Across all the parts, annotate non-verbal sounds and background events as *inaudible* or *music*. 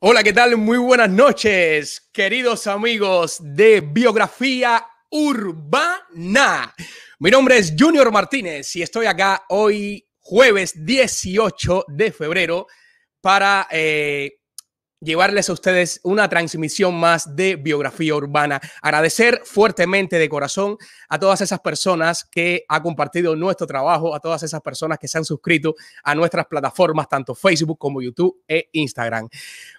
Hola, ¿qué tal? Muy buenas noches, queridos amigos de Biografía Urbana. Mi nombre es Junior Martínez y estoy acá hoy jueves 18 de febrero para eh, llevarles a ustedes una transmisión más de biografía urbana. Agradecer fuertemente de corazón a todas esas personas que han compartido nuestro trabajo, a todas esas personas que se han suscrito a nuestras plataformas, tanto Facebook como YouTube e Instagram.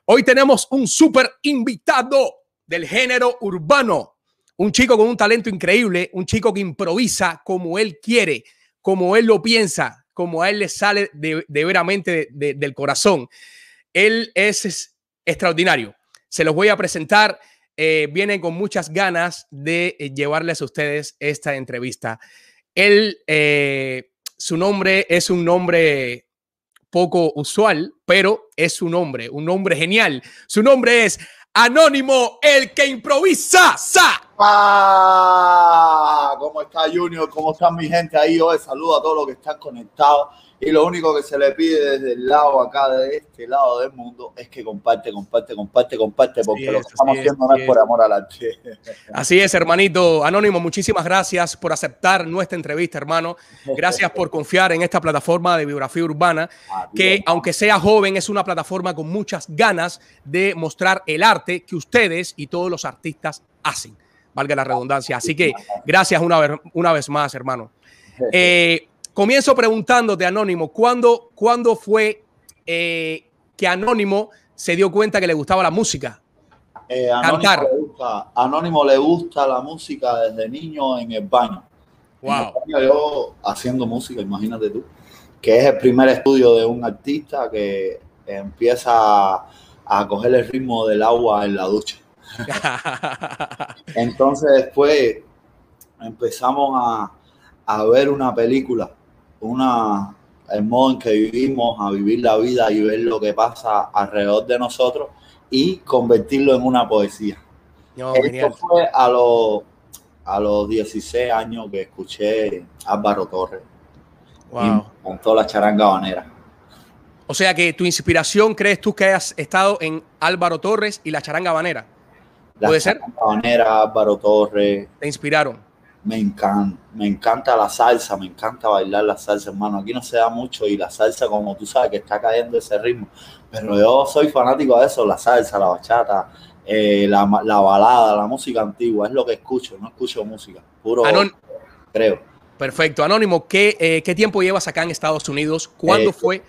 Hoy tenemos un súper invitado del género urbano, un chico con un talento increíble, un chico que improvisa como él quiere, como él lo piensa, como a él le sale de, veramente del corazón. Él es extraordinario. Se los voy a presentar. Eh, viene con muchas ganas de eh, llevarles a ustedes esta entrevista. Él, eh, su nombre es un nombre poco usual, pero es un nombre, un nombre genial. Su nombre es Anónimo, el que improvisa. ¡Sa! ¿Cómo está Junior? ¿Cómo están mi gente ahí? Hoy saludo a todos los que están conectados y lo único que se le pide desde el lado acá, de este lado del mundo, es que comparte, comparte, comparte, comparte, porque lo que estamos haciendo no es por amor al arte. *laughs* Así es, hermanito. Anónimo, muchísimas gracias por aceptar nuestra entrevista, hermano. Gracias por confiar en esta plataforma de biografía urbana, que aunque sea joven, es una plataforma con muchas ganas de mostrar el arte que ustedes y todos los artistas hacen. Valga la redundancia. Así que gracias una vez, una vez más, hermano. Eh, *laughs* Comienzo preguntándote, Anónimo, ¿cuándo, ¿cuándo fue eh, que Anónimo se dio cuenta que le gustaba la música? Eh, Anónimo, Cantar. Le gusta, Anónimo le gusta la música desde niño en el baño. Wow. yo haciendo música, imagínate tú, que es el primer estudio de un artista que empieza a coger el ritmo del agua en la ducha. *laughs* Entonces después empezamos a, a ver una película una, el modo en que vivimos, a vivir la vida y ver lo que pasa alrededor de nosotros y convertirlo en una poesía. Esto fue a los, a los 16 años que escuché Álvaro Torres. Wow. con toda la charanga banera. O sea que tu inspiración, ¿crees tú que has estado en Álvaro Torres y la charanga banera? ¿Puede ser? Banera, Álvaro Torres. ¿Te inspiraron? Me encanta, me encanta la salsa, me encanta bailar la salsa, hermano. Aquí no se da mucho y la salsa, como tú sabes, que está cayendo ese ritmo. Pero yo soy fanático de eso, la salsa, la bachata, eh, la, balada, la música antigua, es lo que escucho, no escucho música, puro creo. Perfecto. Anónimo, ¿qué, eh, ¿qué, tiempo llevas acá en Estados Unidos? ¿Cuándo eh, fue?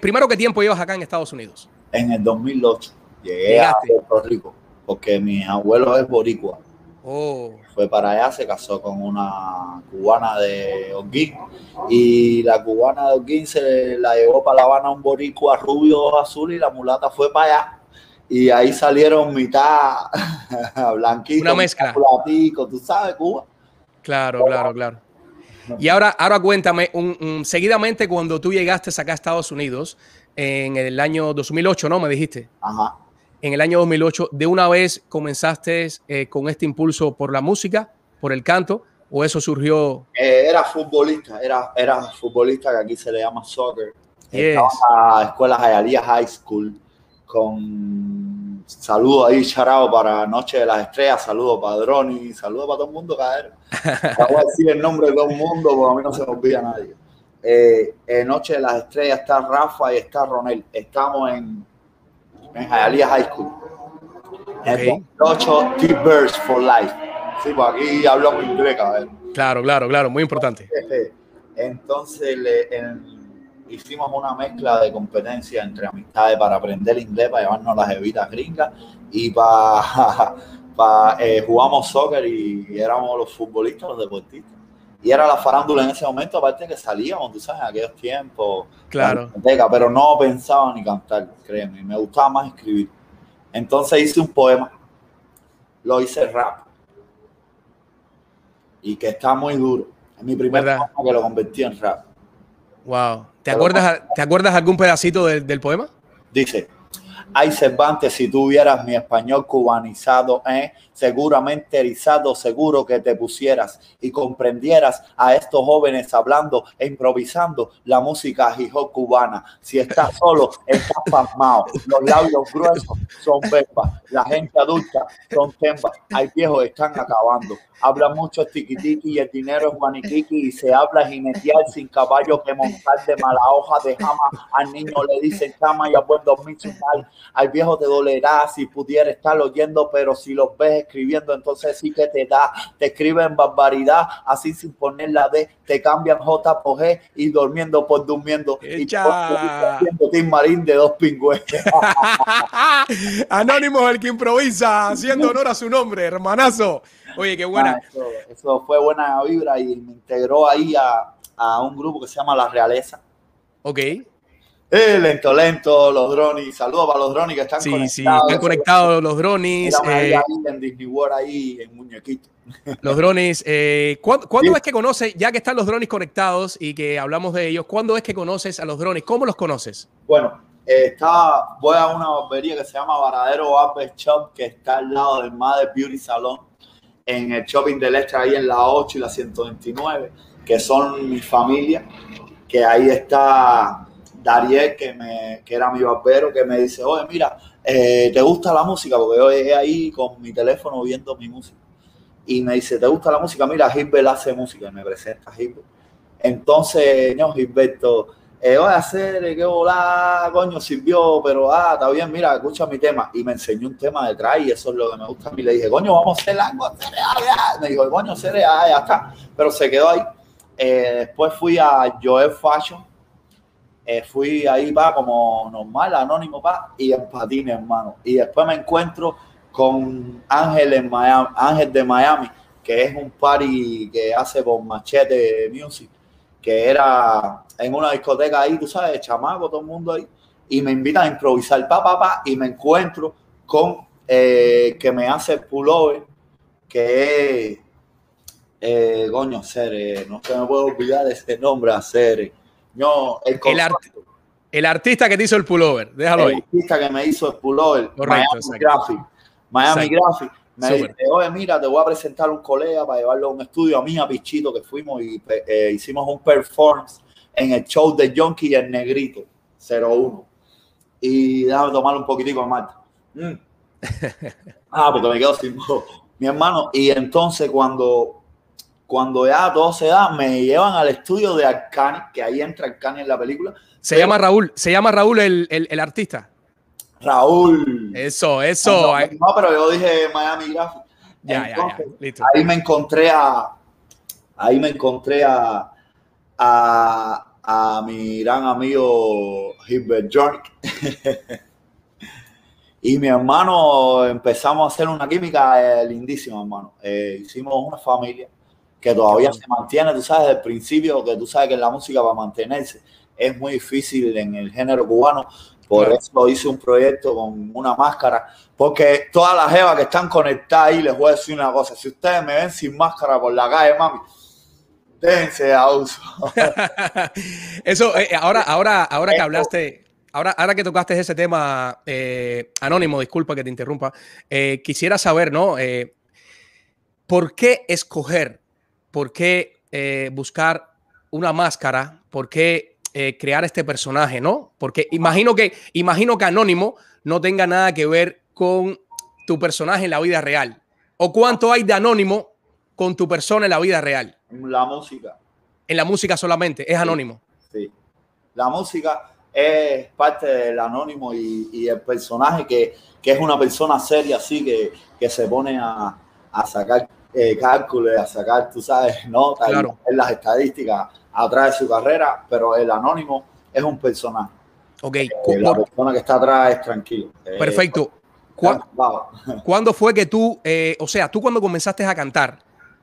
primero, ¿qué tiempo llevas acá en Estados Unidos? En el 2008. Llegué a Puerto Rico, porque mi abuelo es boricua. Oh. Fue para allá, se casó con una cubana de Holguín y la cubana de Holguín se la llevó para La Habana un boricua rubio azul y la mulata fue para allá. Y ahí salieron mitad *laughs* blanquito, una mezcla. tú sabes, Cuba. Claro, claro, claro. Y ahora, ahora cuéntame, un, seguidamente cuando tú llegaste acá a Estados Unidos, en el año 2008, ¿no? Me dijiste. Ajá en el año 2008, ¿de una vez comenzaste eh, con este impulso por la música, por el canto, o eso surgió? Eh, era futbolista, era, era futbolista que aquí se le llama soccer. Estaba en la escuela Hialeah High School con saludo ahí, charado para Noche de las Estrellas, saludo para Droni, saludo para todo el mundo, caer. Voy a decir el nombre de todo el mundo porque a mí no se me olvida nadie. Eh, en Noche de las Estrellas está Rafa y está Ronel. Estamos en en Hialeah High School. En 8 T-Birds for Life. Sí, pues aquí hablamos inglés, ver. Claro, claro, claro, muy importante. Entonces hicimos una mezcla de competencia entre amistades para aprender inglés, para llevarnos las evitas gringas y para, *laughs* eh, jugamos soccer y, éramos los futbolistas, los deportistas. Y era la farándula en ese momento, aparte que salíamos, tú sabes, en aquellos tiempos. Claro. Pero no pensaba ni cantar, créeme. Me gustaba más escribir. Entonces hice un poema. Lo hice rap. Y que está muy duro. Es mi primer poema que lo convertí en rap. Wow. ¿Te, acuerdas, ¿te acuerdas algún pedacito del, del poema? Dice. Ay, Cervantes, si tuvieras mi español cubanizado, ¿eh? Seguramente erizado, seguro que te pusieras y comprendieras a estos jóvenes hablando e improvisando la música hip cubana. Si estás *laughs* solo, estás pasmado. Los labios gruesos son pepas. La gente adulta son tembas. Hay viejos están acabando. Habla mucho tiquitiqui y el dinero es guaniquiqui y se habla jinetear sin caballo que montar de mala hoja de jama. Al niño le dicen cama y a buen dormir mal. Al viejo te dolerá si pudiera estar oyendo, pero si los ves escribiendo, entonces sí que te da. Te escriben barbaridad, así sin poner la D, te cambian J por G y durmiendo por durmiendo. Echa. Y Tim Marín de dos pingües. *laughs* Anónimo el que improvisa, haciendo honor a su nombre, hermanazo. Oye, qué buena. Ah, eso, eso fue buena vibra y me integró ahí a, a un grupo que se llama La Realeza. Ok. Eh, lento, lento, los drones. Saludos para los drones que están Sí, conectados. sí, están conectados los drones. Eh, ahí en Disney World, ahí en muñequito. *laughs* los drones. eh, ¿Cuándo, cuándo Sí. es que conoces, ya que están los drones conectados y que hablamos de ellos, cuándo es que conoces a los drones? ¿Cómo los conoces? Bueno, eh, estaba, voy a una barbería que se llama Varadero Barber Shop, que está al lado del Mother Beauty Salon, en el shopping del Este, ahí en la 8 y la 129, que son mi familia, que ahí está Dariel, que, me, que era mi barbero, que me dice, oye, mira, eh, ¿te gusta la música? Porque yo llegué ahí con mi teléfono viendo mi música. Y me dice, ¿te gusta la música? Mira, Gilbert hace música, y me presenta a Gilbert. Entonces, no, Gilberto, eh, voy a hacer, qué volá, coño, sirvió, pero ah, está bien, mira, escucha mi tema. Y me enseñó un tema detrás y eso es lo que me gusta a mí. Le dije, coño, vamos a hacer algo, algo, ya. Me dijo, coño, hacer ah, ya está. Pero se quedó ahí. Eh, después fui a Joel Fashion. Eh, fui ahí, va, como normal, anónimo, pa, y en patines, hermano. Y después me encuentro con Ángel en Miami, Ángel de Miami, que es un party que hace por Machete Music, que era en una discoteca ahí, tú sabes, chamaco, todo el mundo ahí, y me invitan a improvisar, pa, pa, pa, y me encuentro con eh, que me hace pullover, que es, eh, coño, Cere, no se me puedo olvidar ese nombre, Cere. No, el, El, art- el artista que te hizo el pullover, déjalo el ahí. artista que me hizo el pullover, Correcto, Miami. Graphic. Miami Exacto. Graphic. Me Súper. dice, oye, mira, te voy a presentar un colega para llevarlo a un estudio a mí, a Pichito, que fuimos y eh, hicimos un performance en el show de Jonky y el Negrito, 01. Y déjame tomar un poquitico de Marta. Mm. *laughs* Ah, porque me quedo sin voz. Mi hermano, y entonces cuando, cuando ya todo se da, me llevan al estudio de Arcani, que ahí entra Arcani en la película. Se Pero- llama Raúl, se llama Raúl el, el- el artista. Raúl. Eso, eso. No, eh, no, pero yo dije Miami Graphic. Ya, ya, ya. Listo. Ahí me encontré a, ahí me encontré a, a, a mi gran amigo Gilbert Jork. *laughs* y mi hermano empezamos a hacer una química eh, lindísima, hermano. Eh, hicimos una familia que todavía se mantiene, tú sabes, desde el principio, que tú sabes que la música para mantenerse es muy difícil en el género cubano. Por Claro. eso hice un proyecto con una máscara, porque todas las jevas que están conectadas ahí, les voy a decir una cosa, si ustedes me ven sin máscara por la calle, mami, déjense a uso. *laughs* Eso, eh, ahora, ahora, ahora que hablaste, ahora, ahora que tocaste ese tema, eh, Anónimo, disculpa que te interrumpa, eh, quisiera saber, ¿no? Eh, ¿Por qué escoger? ¿Por qué eh, buscar una máscara? ¿Por qué eh, crear este personaje, no? Porque imagino que, imagino que Anónimo no tenga nada que ver con tu personaje en la vida real. ¿O cuánto hay de Anónimo con tu persona en la vida real? La música, En la música solamente, es Anónimo. sí. La música es parte del anónimo y, y el personaje que, que es una persona seria, así que, que se pone a, a sacar eh, cálculos, a sacar, tú sabes, *laughs* notas, Claro. hacer las estadísticas atrás de su carrera, pero el anónimo es un personaje. Ok, Eh, la persona que está atrás es tranquilo. Eh, perfecto. ¿Cuá- Vamos. *laughs* ¿Cuándo fue que tú, eh, o sea, tú cuando comenzaste a cantar,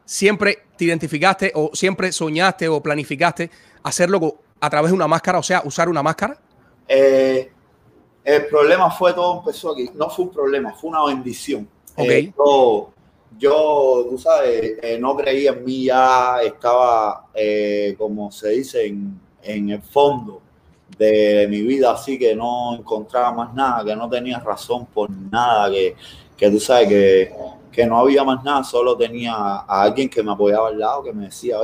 siempre te identificaste o siempre soñaste o planificaste hacerlo a través de una máscara, o sea, usar una máscara? Eh, el problema fue, todo empezó aquí. No fue un problema, fue una bendición. Ok. Eh, yo, yo, tú sabes, eh, no creía en mí ya, estaba, eh, como se dice, en, en el fondo de mi vida, así que no encontraba más nada, que no tenía razón por nada, que, que tú sabes que, que no había más nada, solo tenía a alguien que me apoyaba al lado, que me decía,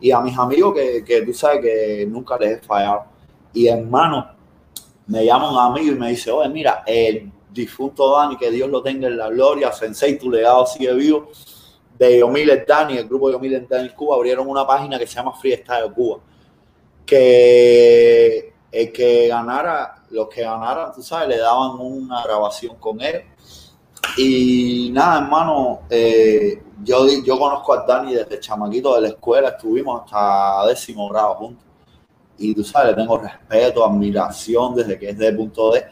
y a mis amigos que, que tú sabes que nunca les he fallado. Y hermano, me llama un amigo y me dice, oye, mira, el difunto Dani, que Dios lo tenga en la gloria, Sensei, tu legado sigue vivo, de Yomiles Dani, el grupo de Yomiles Dani Cuba, abrieron una página que se llama Freestyle Cuba, que el que ganara, los que ganaran, tú sabes, le daban una grabación con él. Y nada, hermano, eh, yo, yo conozco a Dani desde chamaquito de la escuela, estuvimos hasta décimo grado juntos. Y tú sabes, le tengo respeto, admiración desde que es de punto D.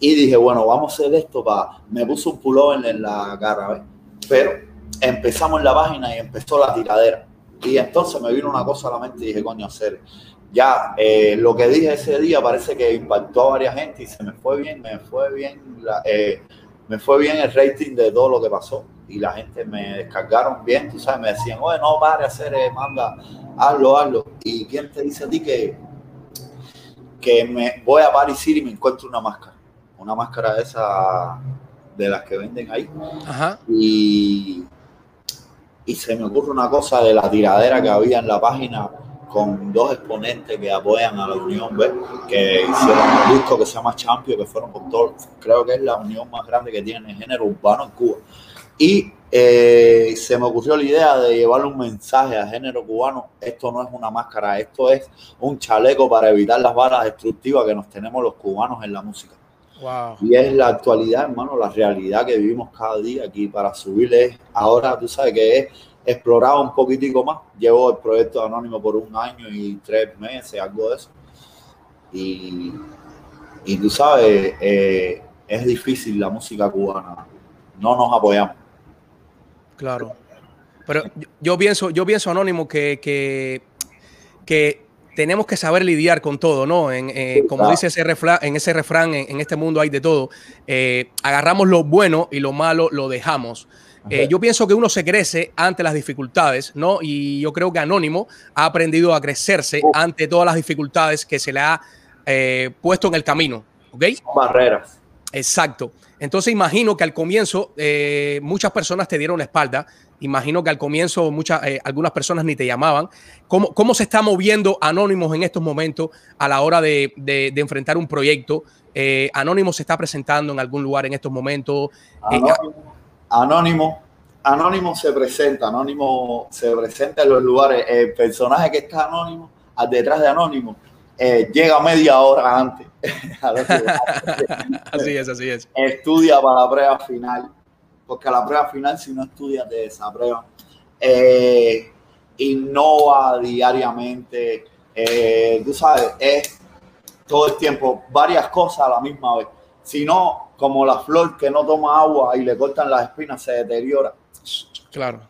Y dije, bueno, vamos a hacer esto para... Me puso un pullover en la cara, ¿ves? Pero empezamos en la página y empezó la tiradera. Y entonces me vino una cosa a la mente y dije, coño, hacer ya eh, lo que dije ese día parece que impactó a varias gente y se me fue bien, me fue bien, eh, me fue bien el rating de todo lo que pasó y la gente me descargaron bien, tú sabes, me decían, oye, no pare hacer, eh, manda, hazlo, hazlo. ¿Y quién te dice a ti que, que me voy a Paris City y me encuentro una máscara? Una máscara de esa, de las que venden ahí. Y, y se me ocurre una cosa de la tiradera que había en la página con dos exponentes que apoyan a la Unión B, que hicieron un disco que se llama Champion, que fueron por todo, creo que es la unión más grande que tiene el género urbano en Cuba. Y eh, se me ocurrió la idea de llevarle un mensaje al género cubano, esto no es una máscara, esto es un chaleco para evitar las balas destructivas que nos tenemos los cubanos en la música. Y es la actualidad, hermano, la realidad que vivimos cada día aquí para subirle. Ahora tú sabes que es explorado un poquitico más. Llevo el proyecto Anónimo por un año y tres meses, algo de eso. Y, y tú sabes, eh, es difícil la música cubana. No nos apoyamos. Claro. Pero yo pienso, yo pienso, Anónimo, que, que, que tenemos que saber lidiar con todo, ¿no? En, eh, como dice ese refrán, en ese refrán, en, este mundo hay de todo. Eh, agarramos lo bueno y lo malo lo dejamos. Eh, yo pienso que uno se crece ante las dificultades, ¿no? Y yo creo que Anónimo ha aprendido a crecerse ante todas las dificultades que se le ha puesto en el camino, ¿ok? Barreras. Exacto. Entonces imagino que al comienzo muchas personas te dieron la espalda. Imagino que al comienzo muchas, algunas personas ni te llamaban. ¿Cómo, ¿Cómo, se está moviendo Anónimos en estos momentos a la hora de, de, enfrentar un proyecto? Anónimo se está presentando en algún lugar en estos momentos. Anónimo, Anónimo se presenta, Anónimo se presenta en los lugares. El personaje que está Anónimo, detrás de Anónimo, eh, llega media hora antes. *laughs* *laughs* así es, así es. Estudia para la prueba final, porque a la prueba final, si no estudias, te desaprueban. Eh, innova diariamente, eh, tú sabes, es todo el tiempo varias cosas a la misma vez. Si no, como la flor que no toma agua y le cortan las espinas, se deteriora. Claro.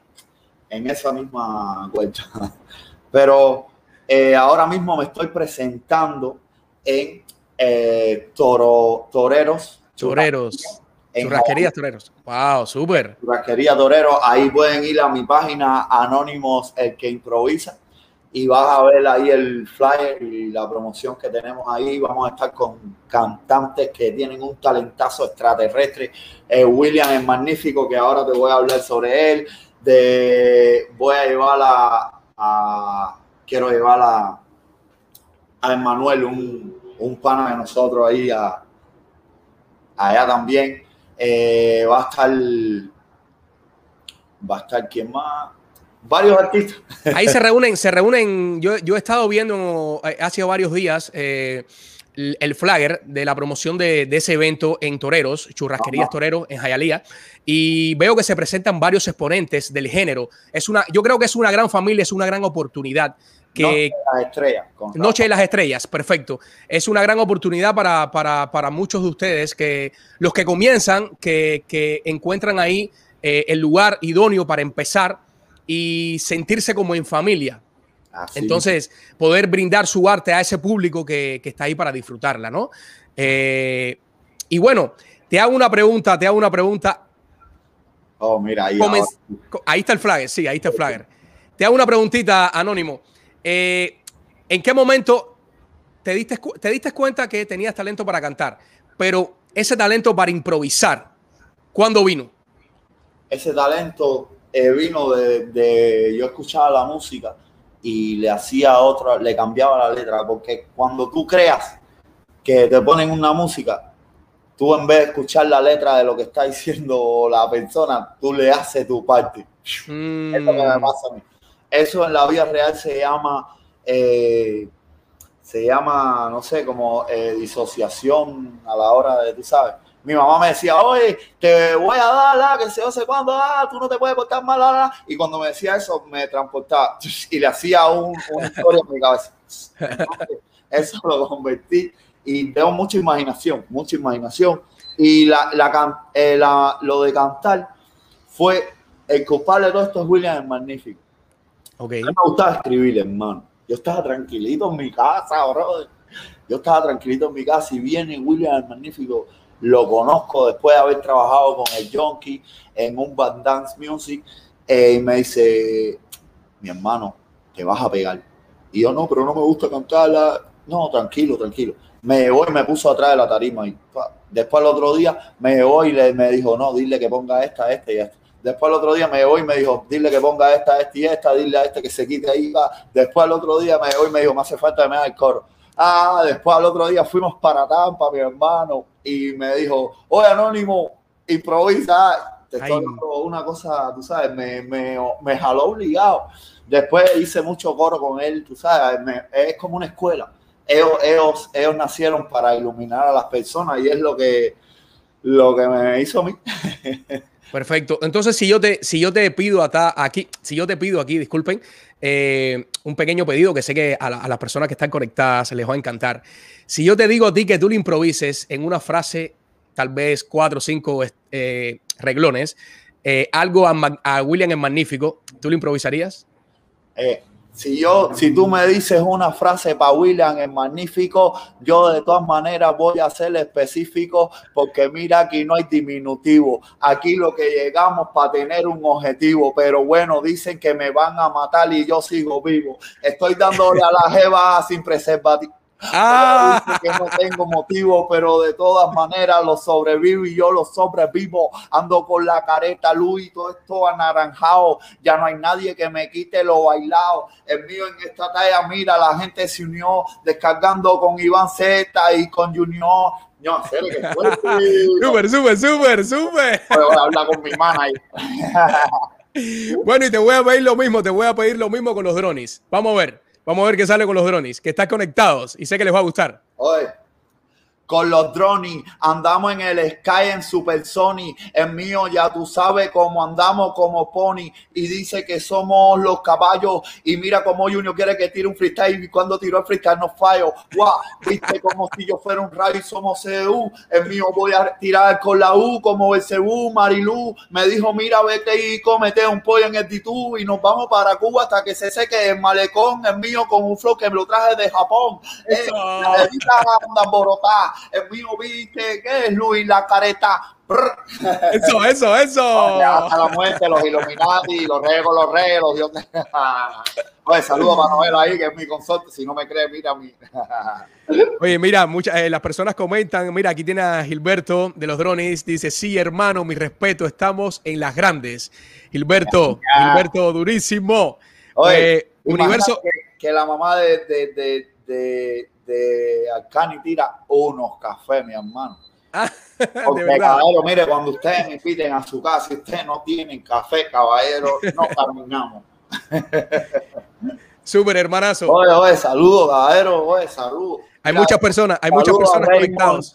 En esa misma vuelta. *laughs* Pero eh, ahora mismo me estoy presentando en eh, toro, Toreros. Toreros. Churrasquería Toreros. Wow, súper. Churrasquería Toreros. Ahí pueden ir a mi página Anónimos, el que improvisa y vas a ver ahí el flyer y la promoción que tenemos ahí. Vamos a estar con cantantes que tienen un talentazo extraterrestre. Eh, William es magnífico, que ahora te voy a hablar sobre él. De, voy a llevar a, quiero llevar a, a Emanuel, un, un pana de nosotros ahí, a, allá también. Eh, va a estar, va a estar, ¿quién más? varios artistas. Ahí se *laughs* reúnen, se reúnen. Yo, yo he estado viendo eh, hace varios días eh, el flagger de la promoción de, ese evento en Toreros, Churrasquerías Toreros en Jayalía, y veo que se presentan varios exponentes del género. Es una, yo creo que es una gran familia, es una gran oportunidad. Que, Noche de las Estrellas. Noche de las Estrellas, perfecto. Es una gran oportunidad para, para, para muchos de ustedes, que los que comienzan, que, que encuentran ahí eh, el lugar idóneo para empezar y sentirse como en familia. Entonces, poder brindar su arte a ese público que, está ahí para disfrutarla, ¿no? Eh, y bueno, te hago una pregunta, te hago una pregunta. Oh, mira, ahí, ahí está el flagger, sí, ahí está el flagger. Te hago una preguntita, Anónimo. Eh, ¿En qué momento te diste, te diste cuenta que tenías talento para cantar? Pero ese talento para improvisar, ¿cuándo vino? ese talento eh, vino de, de, yo escuchaba la música y le hacía otra, le cambiaba la letra, porque cuando tú creas que te ponen una música, tú en vez de escuchar la letra de lo que está diciendo la persona, tú le haces tu parte. Mm. Eso me pasa a mí. Eso en la vida real se llama, eh, se llama, no sé, como eh, disociación a la hora de, tú sabes. Mi mamá me decía, oye, te voy a dar la que se no sé ah, tú no te puedes portar mal, la, y cuando me decía eso, me transportaba *laughs* y le hacía un, una historia en mi cabeza. *laughs* eso lo convertí y tengo mucha imaginación, mucha imaginación. Y la, la, eh, la, lo de cantar fue el culpable de todo esto es William el Magnífico. Okay. Mí me gustaba escribir, hermano. Yo estaba tranquilito en mi casa, bro. Yo estaba tranquilito en mi casa y viene William el Magnífico. Lo conozco después de haber trabajado con el Junkie en un band dance music. Eh, y me dice, mi hermano, te vas a pegar. Y yo, no, pero no me gusta cantarla. No, tranquilo, tranquilo. Me llevó y me puso atrás de la tarima. Y después el otro día me llevó y le, me dijo, no, dile que ponga esta, esta y esta. Después el otro día me voy y me dijo, dile que ponga esta, esta y esta, dile a este que se quite ahí. Después el otro día me voy y me dijo, me hace falta que me haga el coro. Ah, después al otro día fuimos para Tampa, mi hermano, y me dijo, oye, Anónimo, improvisa. Te estoy una cosa, tú sabes, me, me, me, jaló obligado. Después hice mucho coro con él, tú sabes, es como una escuela. Ellos, ellos, ellos nacieron para iluminar a las personas y es lo que, lo que me hizo a mí. *laughs* Perfecto. Entonces, si yo te, si yo te pido hasta aquí, si yo te pido aquí, disculpen, eh, un pequeño pedido que sé que a, las personas que están conectadas les va a encantar. Si yo te digo a ti que tú le improvises en una frase, tal vez cuatro o cinco eh, reglones, eh, algo a, William es magnífico, ¿tú le improvisarías? Si yo, si tú me dices una frase para William es magnífico, yo de todas maneras voy a ser específico porque mira aquí no hay diminutivo. Aquí lo que llegamos para tener un objetivo, pero bueno, dicen que me van a matar y yo sigo vivo. Estoy dándole a la jeva sin preservativo Ah. que no tengo motivo, pero de todas maneras lo sobrevivo y yo lo sobrevivo. Ando con la careta Luis, todo esto anaranjado. Ya no hay nadie que me quite lo bailado. El mío en esta talla, mira, la gente se unió descargando con Iván Z y con Junior. No, serio, que *laughs* Súper, súper, súper, súper. Voy a hablar con mi ahí. *laughs* bueno, y te voy a pedir lo mismo, te voy a pedir lo mismo con los drones. Vamos a ver. Vamos a ver qué sale con los drones, que están conectados y sé que les va a gustar. Con los drones andamos en el Sky en Super Sony. El mío ya tú sabes cómo andamos como pony y dice que somos los caballos. Y mira cómo Junior quiere que tire un freestyle y cuando tiró el freestyle no fallo. Guau, viste como si yo fuera un rayo y somos CU. El mío voy a tirar con la U como el CU. Marilu me dijo, mira, vete y comete un pollo en el titú y nos vamos para Cuba hasta que se seque el malecón. El mío con un flow que me lo traje de Japón. Eh, la el mío viste, ¿qué es Luis la careta? Eso, eso, eso. Hasta la muerte, los Illuminati, los reyes los reyes, los dioses. *laughs* Oye, saludo a Manuel ahí, que es mi consorte. Si no me cree, mira a mí. *laughs* Oye, mira, muchas, eh, las personas comentan. Mira, aquí tiene a Gilberto de los drones. Dice: Sí, hermano, mi respeto, estamos en las grandes. Gilberto, Gilberto, durísimo. Oye, eh, universo. Que, la mamá de, de, de de Arcani tira unos cafés, mi hermano. Ah, *laughs* Porque, caballero, mire, cuando ustedes me piden a su casa y ustedes no tienen café, caballero, no *laughs* caminamos. *laughs* Súper hermanazo. Oye, oye, saludos, caballero, oye, saludos. Hay muchas personas, hay muchas personas conectadas.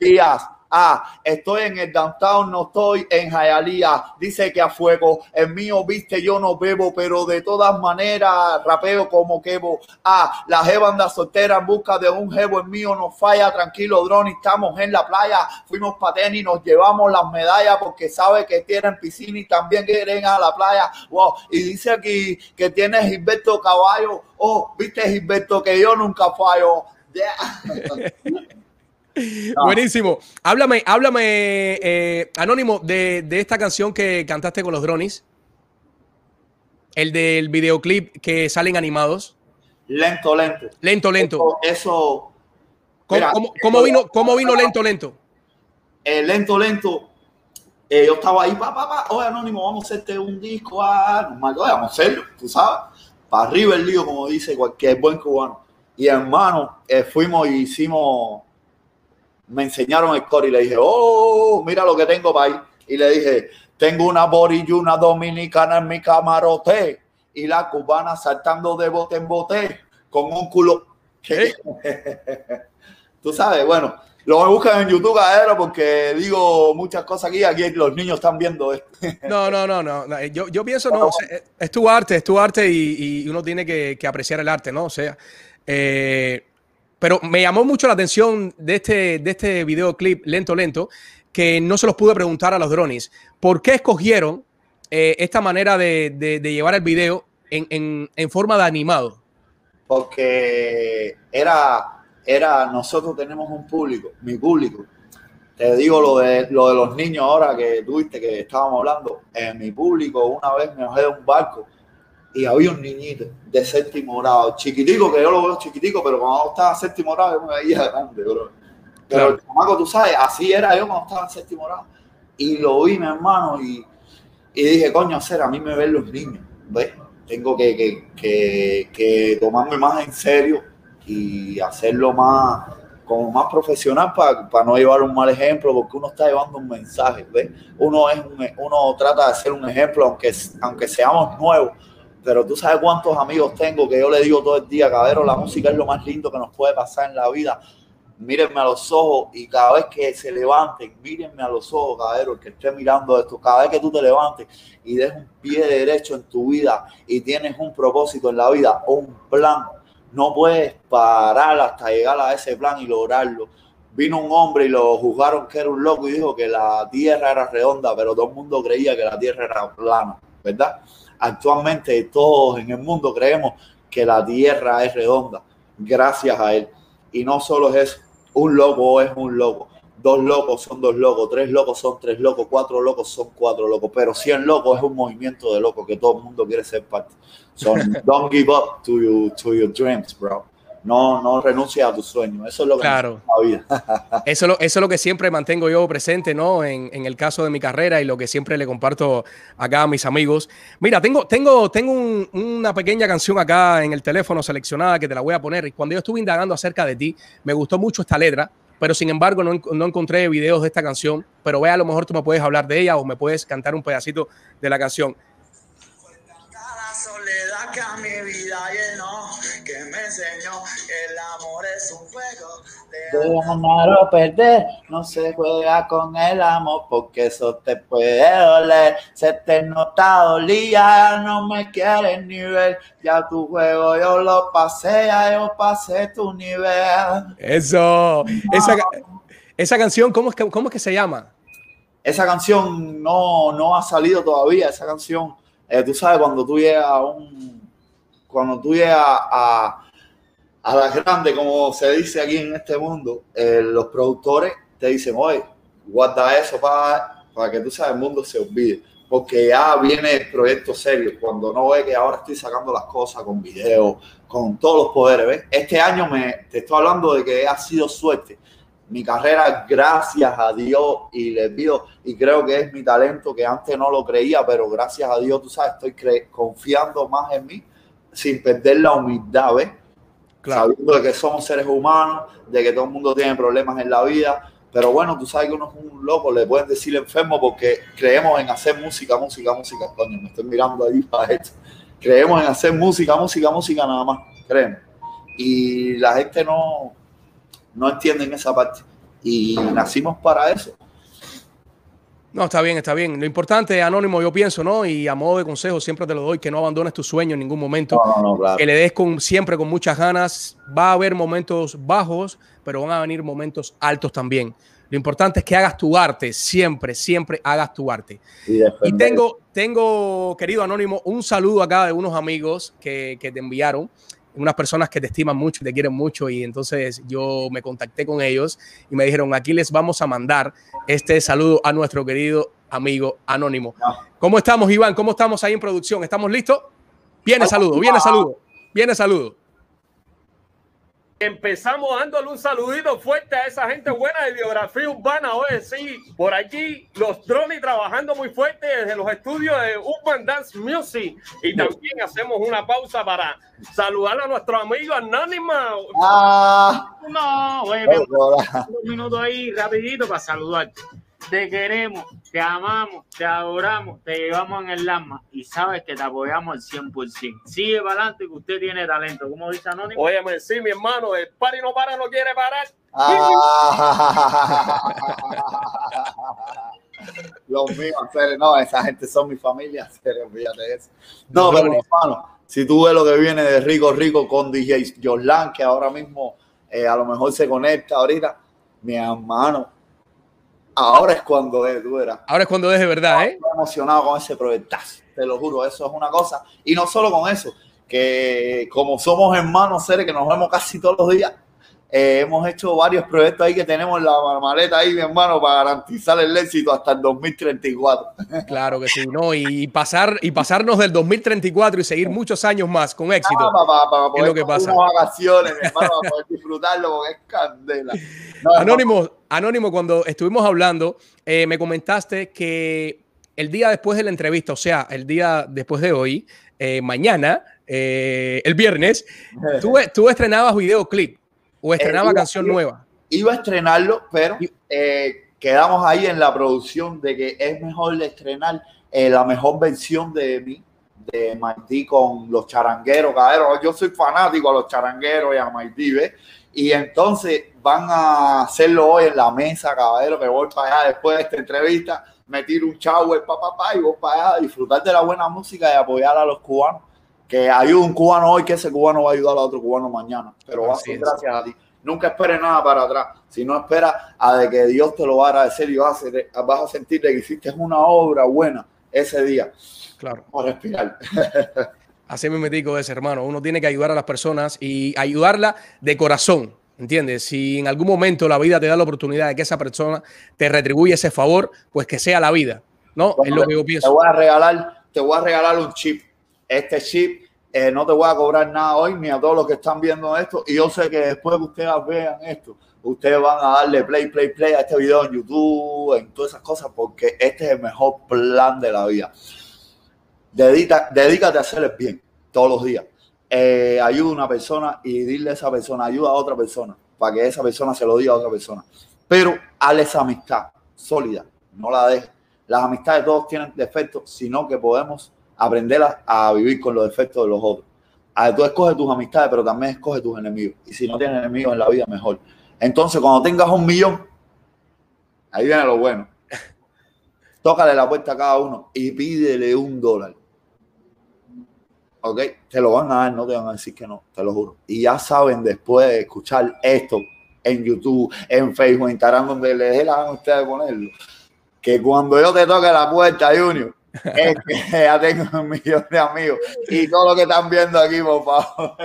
Ah, estoy en el downtown, no estoy en Hialeah. Dice que a fuego. El mío, viste, yo no bebo, pero de todas maneras rapeo como quebo. Ah, la jeva anda soltera en busca de un jevo. El mío no falla. Tranquilo, drone, estamos en la playa. Fuimos para tenis, nos llevamos las medallas porque sabe que tienen piscina y también quieren a la playa. Wow. Y dice aquí que tiene Gilberto Caballo. Oh, viste, Gilberto, que yo nunca fallo. *laughs* *laughs* Buenísimo. Háblame, háblame, eh, Anónimo, de, esta canción que cantaste con los drones. El del videoclip que salen animados. Lento, lento. Lento, lento. Eso. ¿Cómo, vino, cómo vino lento, lento? El lento, lento. eh, yo estaba ahí, pa, pa, pa, oye, Anónimo, vamos a hacerte un disco, ah, normal, oye, vamos a hacerlo, tú sabes, para arriba el lío, como dice cualquier buen cubano. Y hermano, eh, fuimos y hicimos, me enseñaron el core y le dije, oh, mira lo que tengo para ahí. Y le dije, tengo una borilluna dominicana en mi camarote y la cubana saltando de bote en bote con un culo. *laughs* Tú sabes, bueno, lo buscan en YouTube, cadero, porque digo muchas cosas aquí. Aquí los niños están viendo esto. *laughs* No, no, no, no. Yo, yo pienso, no, es tu arte, es tu arte y, uno tiene que, apreciar el arte, ¿no? O sea, eh, pero me llamó mucho la atención de este, de este videoclip lento, lento, que no se los pude preguntar a los drones. ¿Por qué escogieron eh, esta manera de, de, llevar el video en, en, en forma de animado? Porque era era, nosotros tenemos un público, mi público. Te digo lo de, lo de los niños ahora que tuviste, que estábamos hablando. En mi público, una vez me bajé de un barco y había un niñito de séptimo grado, chiquitico, que yo lo veo chiquitico, pero cuando estaba séptimo grado yo me veía grande, bro. Pero el chamaco, tú sabes, así era yo cuando estaba en séptimo grado. Y lo vi, mi hermano, y, y dije, coño, hacer, a mí me ven los niños, ¿ves? Tengo que, que, que, que tomarme más en serio y hacerlo más como más profesional para no llevar un mal ejemplo, porque uno está llevando un mensaje, ¿ves? Uno, es uno trata de ser un ejemplo, aunque, aunque seamos nuevos, pero tú sabes cuántos amigos tengo que yo le digo todo el día, cabrero, la música es lo más lindo que nos puede pasar en la vida. Mírenme a los ojos y cada vez que se levanten, mírenme a los ojos, cabrero, que esté mirando esto, cada vez que tú te levantes y des un pie derecho en tu vida y tienes un propósito en la vida un plan, no puedes parar hasta llegar a ese plan y lograrlo. Vino un hombre y lo juzgaron que era un loco y dijo que la tierra era redonda, pero todo el mundo creía que la tierra era plana, ¿verdad? Actualmente todos en el mundo creemos que la tierra es redonda, gracias a él. Y no solo es un loco es un loco dos locos son dos locos, tres locos son tres locos, cuatro locos son cuatro locos, pero cien locos es un movimiento de locos que todo el mundo quiere ser parte. So, *laughs* don't give up to, you, to your dreams, bro. No, no renuncies a tus sueños. Eso es lo que claro. la vida. *laughs* eso, eso es lo que siempre mantengo yo presente, ¿no? En, en, el caso de mi carrera y lo que siempre le comparto acá a mis amigos. Mira, tengo, tengo, tengo una pequeña canción acá en el teléfono seleccionada que te la voy a poner. Y cuando yo estuve indagando acerca de ti, me gustó mucho esta letra pero sin embargo no, no, encontré videos de esta canción, pero vea, a lo mejor tú me puedes hablar de ella o me puedes cantar un pedacito de la canción. La soledad que a mi vida llenó, que enseñó el amor es un juego de ganar o perder, no se juega con el amor porque eso te puede doler. Se te nota dolía, no me quieres ni ver. Ya tu juego yo lo pasé, ya yo pasé tu nivel. Eso, esa, esa canción, ¿cómo es, que, ¿cómo es que se llama? Esa canción no, no ha salido todavía. Esa canción, eh, tú sabes, cuando tú llegas a un. Cuando tú llegas a a la grande, como se dice aquí en este mundo, eh, los productores te dicen, oye, guarda eso para, para que tú sabes, el mundo se olvide. Porque ya viene el proyecto serio, cuando no ve que ahora estoy sacando las cosas con video, con todos los poderes. Este año me, te estoy hablando de que ha sido suerte. Mi carrera, gracias a Dios, y les pido, y creo que es mi talento, que antes no lo creía, pero gracias a Dios, tú sabes, estoy confiando más en mí, sin perder la humildad, ¿ves? Sabiendo de que somos seres humanos, de que todo el mundo tiene problemas en la vida. Pero bueno, tú sabes que uno es un loco, le pueden decir enfermo porque creemos en hacer música, música, música. Coño, me estoy mirando ahí *laughs* para esto. Creemos en hacer música, música, música nada más, creemos. Y la gente no, no entiende esa parte. Y nacimos para eso. No, está bien, está bien. Lo importante, Anónimo, yo pienso, ¿no? Y a modo de consejo siempre te lo doy, que no abandones tu sueño en ningún momento. Que le des con, siempre con muchas ganas. Va a haber momentos bajos, pero van a venir momentos altos también. Lo importante es que hagas tu arte, siempre, siempre hagas tu arte. Y, tengo, tengo, querido Anónimo, un saludo acá de unos amigos que, que te enviaron unas personas que te estiman mucho y te quieren mucho y entonces yo me contacté con ellos y me dijeron, aquí les vamos a mandar este saludo a nuestro querido amigo anónimo. ¿Cómo estamos, Iván? ¿Cómo estamos ahí en producción? ¿Estamos listos? Viene saludo, viene saludo, viene saludo. Empezamos dándole un saludito fuerte a esa gente buena de biografía urbana. Oye, sí, por aquí los drones trabajando muy fuerte desde los estudios de Urban Dance Music. Y también hacemos una pausa para saludar a nuestro amigo Anónimo. Ah, no, oye, un minuto ahí rapidito para saludarte te queremos, te amamos, te adoramos, te llevamos en el alma y sabes que te apoyamos al 100%. Sigue para adelante que usted tiene talento. ¿Cómo dice Anónimo? Óyeme, sí, mi hermano, el pari no para, no quiere parar. Ah. Dios mío, no, esa gente son mi familia, serio, fíjate eso. No, pero hermano, si tú ves lo que viene de Rico Rico con DJ Jorlan, que ahora mismo eh, a lo mejor se conecta ahorita, mi hermano, Ahora es cuando es, tú verás. Ahora es cuando es de verdad, ¿eh? Estoy emocionado con ese proyectazo, te lo juro, eso es una cosa. Y no solo con eso, que como somos hermanos seres que nos vemos casi todos los días, eh, hemos hecho varios proyectos ahí que tenemos la maleta ahí, mi hermano, para garantizar el éxito hasta el 2034. *laughs* Claro que sí, ¿no? Y, pasar, y pasarnos del 2034 y seguir muchos años más con éxito. Ah, para, lo que pasa. vacaciones, mi hermano, para poder disfrutarlo porque es candela. Anónimo, Anónimo, cuando estuvimos hablando, eh, me comentaste que el día después de la entrevista, o sea, el día después de hoy, eh, mañana, el viernes, *laughs* tú, tú estrenabas videoclip ¿O estrenaba eh, canción nueva? Iba a estrenarlo, pero eh, quedamos ahí en la producción de que es mejor estrenar eh, la mejor versión de mí, de Maití con los charangueros, cabrón. Yo soy fanático a los charangueros y a Maití, ¿ves? Y entonces van a hacerlo hoy en la mesa, caballero, que voy para allá después de esta entrevista, me tiro un shower, papá, pa, y voy para allá a disfrutar de la buena música y apoyar a los cubanos que hay un cubano hoy que ese cubano va a ayudar a otro cubano mañana, pero va a ser gracias a ti. Nunca esperes nada para atrás, si no esperas a de que Dios te lo va a agradecer y vas a, vas a sentir que hiciste una obra buena ese día. Claro. O respirar. *laughs* Así me metí con ese hermano. Uno tiene que ayudar a las personas y ayudarla de corazón. ¿Entiendes? Si en algún momento la vida te da la oportunidad de que esa persona te retribuya ese favor, pues que sea la vida. ¿No? es lo que yo pienso. Te voy a regalar, te voy a regalar un chip. Este chip eh, no te voy a cobrar nada hoy ni a todos los que están viendo esto. Y yo sé que después que ustedes vean esto, ustedes van a darle play, play, play a este video en YouTube, en todas esas cosas, porque este es el mejor plan de la vida. Dedica, dedícate a hacer el bien todos los días. Eh, ayuda a una persona y dile a esa persona, ayuda a otra persona, para que esa persona se lo diga a otra persona. Pero hazle esa amistad sólida, no la dejes. Las amistades todos tienen defectos, sino que podemos aprender a, vivir con los defectos de los otros. A, tú escoges tus amistades, pero también escoges tus enemigos. Y si no tienes enemigos en la vida, mejor. Entonces, cuando tengas un millón, ahí viene lo bueno. Tócale la puerta a cada uno y pídele un dólar. ¿Ok? Te lo van a dar, no te van a decir que no, te lo juro. Y ya saben, después de escuchar esto en YouTube, en Facebook, en Instagram, donde les dé la a ustedes ponerlo, que cuando yo te toque la puerta, Junior, es que ya tengo un millón de amigos. Y todo lo que están viendo aquí, por favor.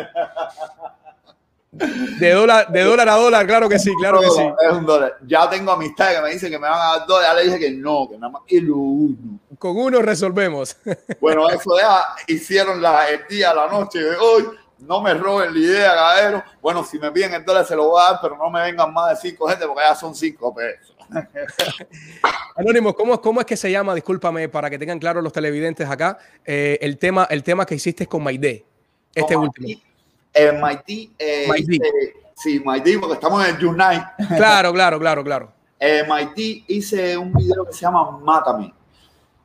De dólar, de dólar a dólar, claro que sí, claro que sí. Es un dólar. Ya tengo amistades que me dicen que me van a dar dólares. Ya le dije que no, que nada más quiero uno. Con uno resolvemos. *laughs* Bueno, eso ya hicieron la, el día, la noche de hoy. No me roben la idea, cadero. Bueno, si me piden el dólar se lo voy a dar, pero no me vengan más de cinco gente porque ya son cinco pesos. *laughs* Anónimo, ¿cómo, ¿cómo es que se llama? Discúlpame para que tengan claro los televidentes acá. Eh, el, tema, el tema que hiciste con Maide, este último. Eh, Maide, eh, sí, Maide, porque estamos en el Unite. *laughs* Claro, claro, claro, claro. Eh, hice un video que se llama Mátame,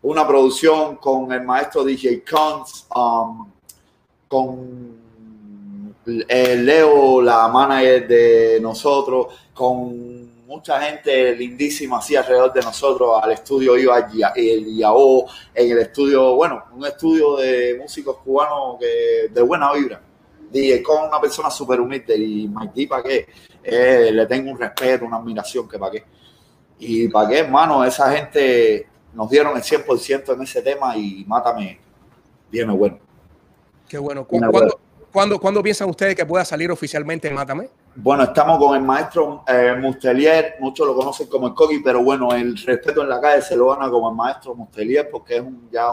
una producción con el maestro DJ Cons, um, con Leo, la manager de nosotros, con mucha gente lindísima así alrededor de nosotros. Al estudio iba el IAO, en el estudio, bueno, un estudio de músicos cubanos que, de buena vibra. Y con una persona súper humilde y Maití, ¿para qué? Eh, le tengo un respeto, una admiración, que para qué. Y para qué, hermano, esa gente nos dieron el 100% en ese tema y mátame, viene bueno. Qué bueno. ¿Cuándo, ¿cuándo, ¿Cuándo piensan ustedes que pueda salir oficialmente Mátame? Bueno, estamos con el maestro eh, Mustelier, muchos lo conocen como el Coqui, pero bueno, el respeto en la calle se lo gana como el maestro Mustelier porque es ya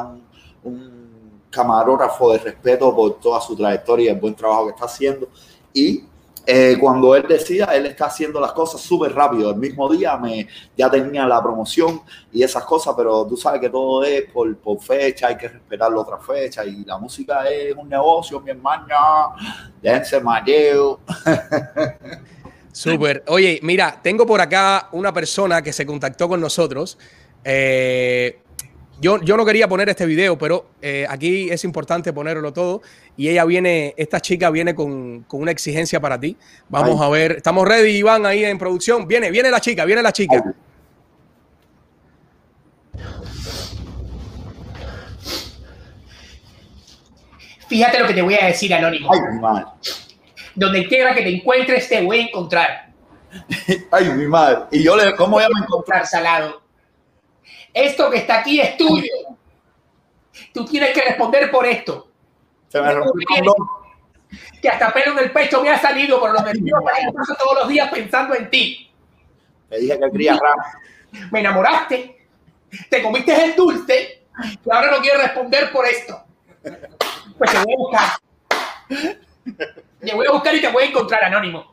un, camarógrafo de respeto por toda su trayectoria y el buen trabajo que está haciendo. Y eh, cuando él decida, él está haciendo las cosas súper rápido. El mismo día me, ya tenía la promoción y esas cosas, pero tú sabes que todo es por, fecha, hay que respetar la otra fecha y la música es un negocio, mi hermano. Déjense malleo. *laughs* Súper. Oye, mira, tengo por acá una persona que se contactó con nosotros. Eh, yo, no quería poner este video, pero eh, aquí es importante ponerlo todo. Y ella viene, esta chica viene con, una exigencia para ti. Vamos a ver, estamos ready, Iván, ahí en producción. Viene, viene la chica, viene la chica. Fíjate lo que te voy a decir, Anónimo. Ay, mi madre. Donde quiera que te encuentres, te voy a encontrar. *laughs* Ay, mi madre. ¿Y yo le, cómo voy a encontrar? Salado. Esto que está aquí es tuyo. Tú tienes que responder por esto. Se me rompió Que hasta pelo en el pecho me ha salido por lo nervioso paso todos los días pensando en ti. Me dije que quería rap. Me enamoraste, te comiste el dulce y ahora no quieres responder por esto. Pues te voy a buscar. Te voy a buscar y te voy a encontrar, Anónimo.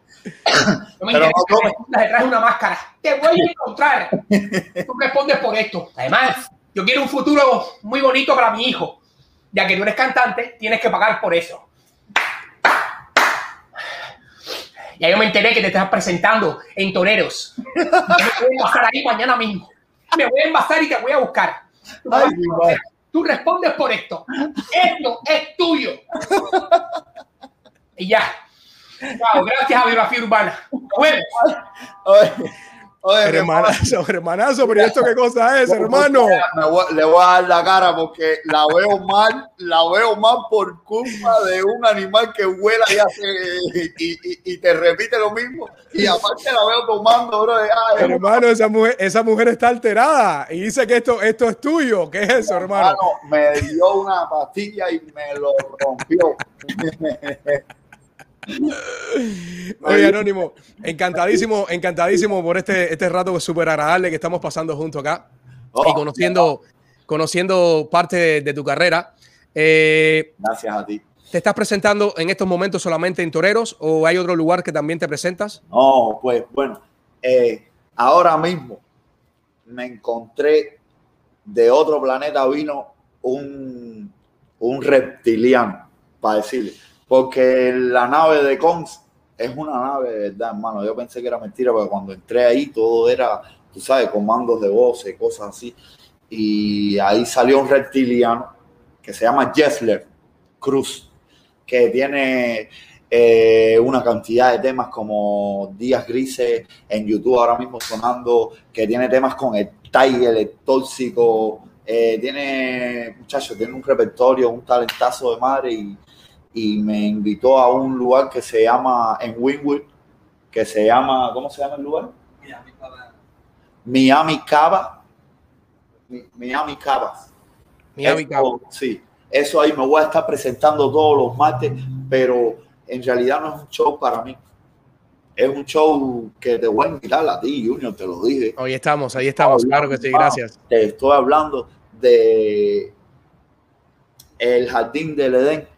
No me interesa que detrás de una máscara. Te voy a encontrar. Tú respondes por esto. Además, yo quiero un futuro muy bonito para mi hijo. Ya que tú eres cantante, tienes que pagar por eso. Ya yo me enteré que te estás presentando en Toreros. Me voy a envasar ahí mañana mismo. Me voy a envasar y te voy a buscar. Tú, respondes por esto. Esto es tuyo. Y ya gracias a Biografía Urbana. Oye, hermanazo, hermanazo, pero esto qué cosa es, hermano? le voy a dar la cara porque la veo mal, la veo mal por culpa de un animal que vuela y, hace, y, te repite lo mismo. Y aparte la veo tomando, bro. hermano, esa mujer, esa mujer está alterada y dice que esto, esto es tuyo. ¿Qué es eso, hermano? hermano me dio una pastilla y me lo rompió. *laughs* Oye, Anónimo, encantadísimo, encantadísimo por este, este rato súper agradable que estamos pasando junto acá y oh, conociendo, conociendo parte de, tu carrera. Eh, Gracias a ti. ¿Te estás presentando en estos momentos solamente en Toreros o hay otro lugar que también te presentas? No, pues bueno, eh, ahora mismo me encontré de otro planeta, vino un, un reptiliano, para decirle porque la nave de Cons es una nave verdad, hermano. Yo pensé que era mentira, porque cuando entré ahí todo era, tú sabes, comandos de voces, cosas así. Y ahí salió un reptiliano que se llama Jessler Cruz, que tiene eh, una cantidad de temas como Días Grises en YouTube ahora mismo sonando, que tiene temas con el Tiger, el Tóxico, eh, tiene, muchachos, tiene un repertorio, un talentazo de madre y me invitó a un lugar que se llama, en Wynwood, que se llama, ¿cómo se llama el lugar? Miami Cava. Miami Cava. Miami Cava. Miami Cava. Sí, eso ahí me voy a estar presentando todos los martes, pero en realidad no es un show para mí. Es un show que te voy a invitar a ti, Junior, te lo dije. Hoy estamos, ahí estamos, claro que sí, gracias. Te estoy hablando de el Jardín del Edén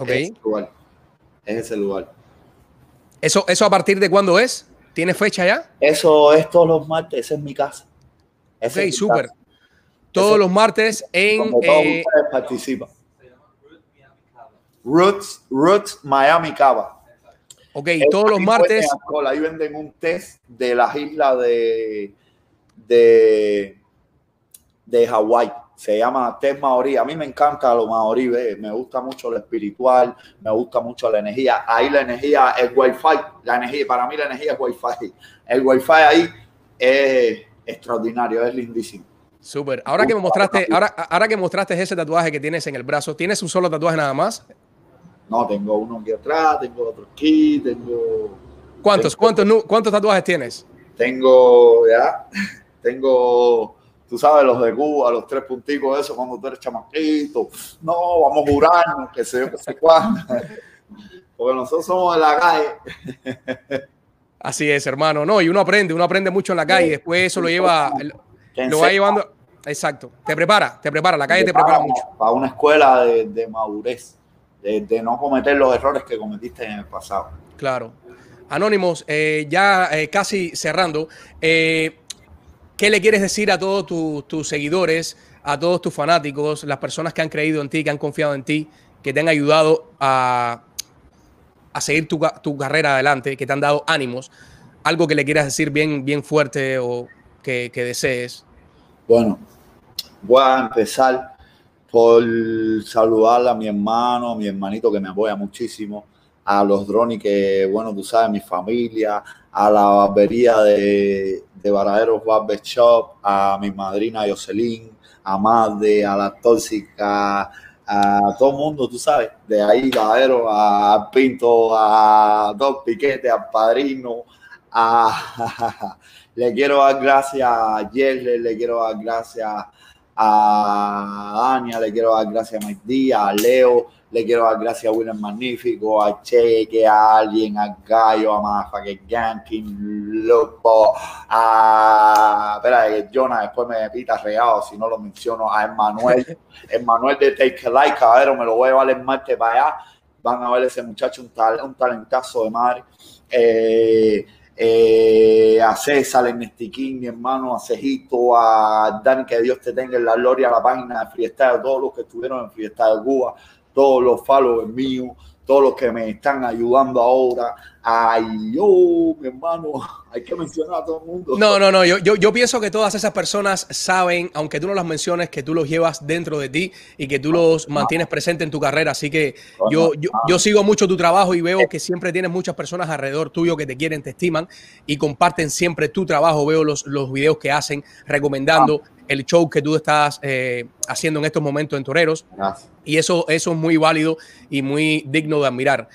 Ok. Es ese lugar. ¿Eso, ¿Eso a partir de cuándo es? ¿Tiene fecha ya? Eso es todos los martes, esa es mi casa. Ese ok, súper. Todos los martes en. Eh, participa. Roots, Roots Miami Cava. Ok, todos los martes. Ahí venden un test de las islas de, de, de Hawái se llama Test Maorí. A mí me encanta lo maorí, me gusta mucho lo espiritual, me gusta mucho la energía. Ahí la energía es Wi-Fi, la energía, para mí la energía es Wi-Fi. El Wi-Fi ahí es extraordinario, es lindísimo. Súper. Ahora que me mostraste, ahora, ahora que mostraste ese tatuaje que tienes en el brazo, ¿tienes un solo tatuaje nada más? No, tengo uno aquí atrás, tengo otro aquí, tengo. ¿Cuántos? ¿Cuántos, ¿Cuántos tatuajes tienes? Tengo, ya, *laughs* tengo tú sabes, los de Cuba, los tres punticos, eso, cuando tú eres chamaquito, no, vamos a jurarnos, que sé yo, que sé cuándo. *laughs* Porque nosotros somos de la calle. Así es, hermano. No, y uno aprende, uno aprende mucho en la calle, después eso lo lleva, lo va llevando. Exacto, te prepara, te prepara, la calle te prepara mucho. Para una escuela de, madurez, de, de no cometer los errores que cometiste en el pasado. Claro. Anónimos, eh, ya eh, casi cerrando, eh, ¿qué le quieres decir a todos tus seguidores, a todos tus fanáticos, las personas que han creído en ti, que han confiado en ti, que te han ayudado a, a seguir tu, tu, carrera adelante, que te han dado ánimos? Algo que le quieras decir bien, bien fuerte o que, que desees. Bueno, voy a empezar por saludar a mi hermano, a mi hermanito que me apoya muchísimo, a los drones que, bueno, tú sabes, mi familia, a la barbería de, de Barajeros Barber Shop, a mi madrina Jocelyn, a Madde, a la tóxica, a todo el mundo, tú sabes, de ahí, Barajeros, a Pinto, a Dos Piquete, a Padrino, a, *laughs* le quiero dar gracias a Yerle, le quiero dar gracias a Ania, le quiero dar gracias a Mike Díaz, a Leo, le quiero dar gracias a William Magnífico, a Cheque, a Alien, a Gallo, a Motherfucker Ganking, Loco, a. Espera, que Jonah después me pita regado si no lo menciono, a Emmanuel, *laughs* Emmanuel de Take a Like, cabrón, me lo voy a llevar el martes para allá. Van a ver ese muchacho, un, tal, un talentazo de madre. Eh, eh, a César, Ernestiquín, mi hermano, a Cejito, a Dani, que Dios te tenga en la gloria, a la página de Freestyle, todos los que estuvieron en Freestyle de Cuba, todos los followers míos, todos los que me están ayudando ahora. Ay, yo, mi hermano, *laughs* hay que mencionar a todo el mundo. No, no, no, yo, yo, yo, pienso que todas esas personas saben, aunque tú no las menciones, que tú los llevas dentro de ti y que tú los mantienes presentes en tu carrera. Así que yo, yo, yo sigo mucho tu trabajo y veo que siempre tienes muchas personas alrededor tuyo que te quieren, te estiman y comparten siempre tu trabajo. Veo los, los videos que hacen recomendando el show que tú estás eh, haciendo en estos momentos en Toreros. Gracias. Y eso, eso es muy válido y muy digno de admirar.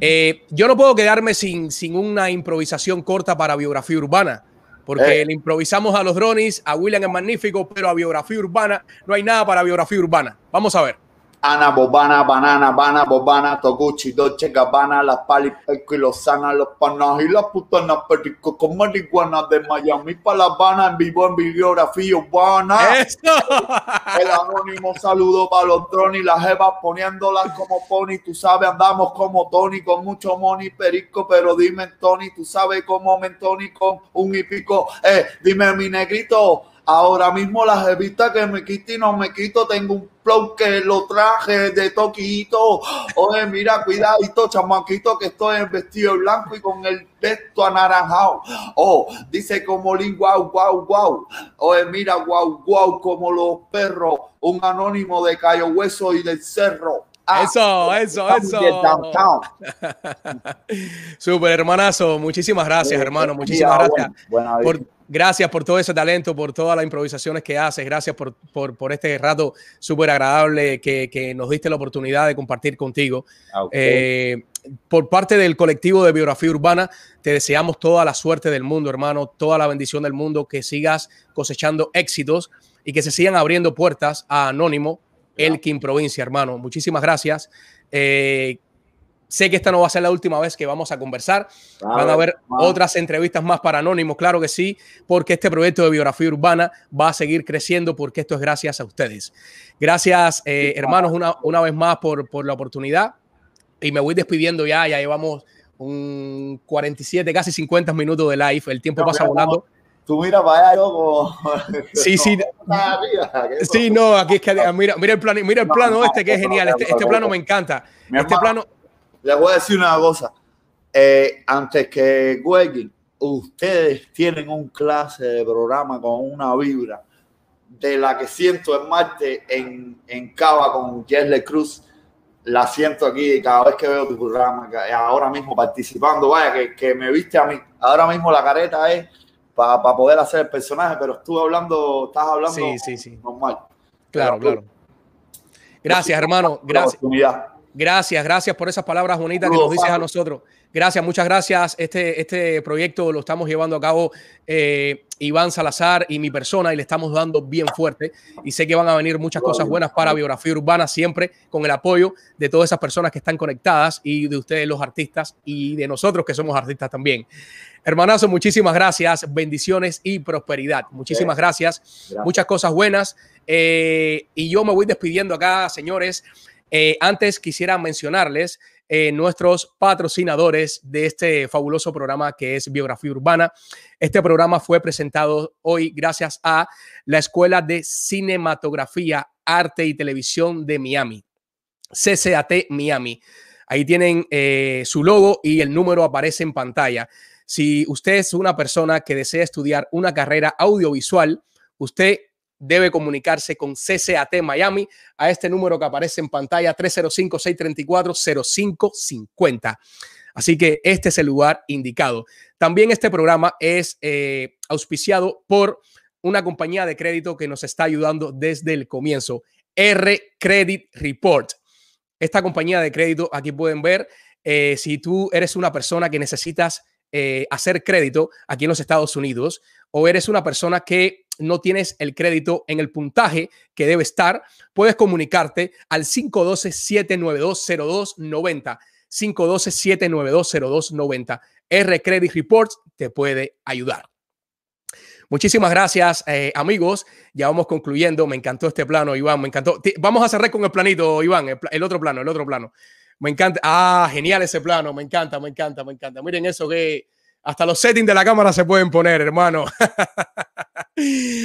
Eh, yo no puedo quedarme sin, sin una improvisación corta para biografía urbana, porque Eh. le improvisamos a los drones, a William el Magnífico, pero a biografía urbana no hay nada para biografía urbana. Vamos a ver. Ana, Bobana, Banana, Bana, Bobana, Toguchi, Dolce Gabbana, las Pali, Peco y Lozana, los panas y las putanas, perico con marihuana de Miami para La Habana, en vivo en bibliografía urbana. Eso. El anónimo saludo para los drones y las jevas poniéndolas como pony. Tú sabes, andamos como Tony con mucho money, perico, pero dime, Tony, tú sabes cómo me Tony con un y pico. Eh, dime, mi negrito, ahora mismo la jevita que me quito y no me quito, tengo un flow que lo traje de Toquito. Oye, mira, cuidadito, chamaquito, que estoy en vestido blanco y con el pesto anaranjado. Oh, dice como guau, guau, guau. Oye, mira, guau, guau, como los perros. Un anónimo de Cayo Hueso y del Cerro. Ah, Eso, eso, eso. *laughs* Súper hermanazo, muchísimas gracias, hermano, muchísimas mira, gracias. buena- buena Por, gracias por todo ese talento, por todas las improvisaciones que haces, gracias por, por, por este rato súper agradable que, que nos diste la oportunidad de compartir contigo. Ah. Eh, por parte del colectivo de Biografía Urbana, te deseamos toda la suerte del mundo, hermano, toda la bendición del mundo, que sigas cosechando éxitos y que se sigan abriendo puertas a Anónimo, Elkin Provincia, hermano. Muchísimas gracias. Eh, sé que esta no va a ser la última vez que vamos a conversar. Van a haber otras entrevistas más para Anónimos, claro que sí, porque este proyecto de biografía urbana va a seguir creciendo porque esto es gracias a ustedes. Gracias, eh, hermanos, una, una vez más por, por la oportunidad. Y me voy despidiendo ya, ya llevamos un 47, casi 50 minutos de live. El tiempo No, pasa volando. Tú mira para allá, loco. Sí, sí. Está arriba, ¿qué Sí, no, aquí es que mira, mira el plano, mira el No, plano no, este que es genial. Este, este no, plano no. me encanta. Este plano, Les voy a decir una cosa. Eh, antes que jueguen, ustedes tienen un clase de programa con una vibra de la que siento en Marte en, en Cava con Jesle Cruz. La siento aquí cada vez que veo tu programa, ahora mismo participando. Vaya, que, que me viste a mí. Ahora mismo la careta es para poder hacer el personaje, pero estuve hablando, estás hablando Sí, sí, sí. normal. claro, Pero, claro. Gracias, hermano. Gracias. Gracias, gracias por esas palabras bonitas que nos dices a nosotros. Gracias, muchas gracias. Este, este proyecto lo estamos llevando a cabo eh, Iván Salazar y mi persona y le estamos dando bien fuerte. Y sé que van a venir muchas cosas buenas para biografía urbana siempre con el apoyo de todas esas personas que están conectadas y de ustedes los artistas y de nosotros que somos artistas también. Hermanazo, muchísimas gracias, bendiciones y prosperidad. Muchísimas gracias, Gracias. muchas cosas buenas. Eh, y yo me voy despidiendo acá, señores. Eh, antes quisiera mencionarles eh, nuestros patrocinadores de este fabuloso programa que es Biografía Urbana. Este programa fue presentado hoy gracias a la Escuela de Cinematografía, Arte y Televisión de Miami, CCAT Miami. Ahí tienen eh, su logo y el número aparece en pantalla. Si usted es una persona que desea estudiar una carrera audiovisual, usted debe comunicarse con CCAT Miami a este número que aparece en pantalla 305-634-0550. Así que este es el lugar indicado. También este programa es eh, auspiciado por una compañía de crédito que nos está ayudando desde el comienzo, R Credit Report. Esta compañía de crédito, aquí pueden ver, eh, si tú eres una persona que necesitas eh, hacer crédito aquí en los Estados Unidos o eres una persona que no tienes el crédito en el puntaje que debe estar, puedes comunicarte al 512-792-0290. 512-792-0290. R Credit Reports te puede ayudar. Muchísimas gracias, eh, amigos. Ya vamos concluyendo. Me encantó este plano, Iván. Me encantó. Vamos a cerrar con el planito, Iván. el otro plano, el otro plano. Me encanta. Ah, genial ese plano. Me encanta, me encanta, me encanta. Miren eso que hasta los settings de la cámara se pueden poner, hermano. *laughs*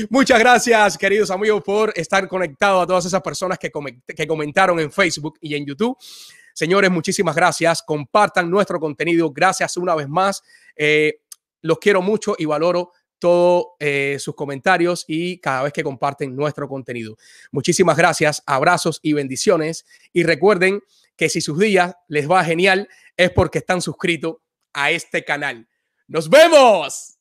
Muchas gracias, queridos amigos, por estar conectados a todas esas personas que, comentaron en Facebook y en YouTube. Señores, muchísimas gracias. Compartan nuestro contenido. Gracias una vez más. Eh, los quiero mucho y valoro todos eh, sus comentarios y cada vez que comparten nuestro contenido. Muchísimas gracias, abrazos y bendiciones. Y recuerden que si sus días les va genial es porque están suscritos a este canal. ¡Nos vemos!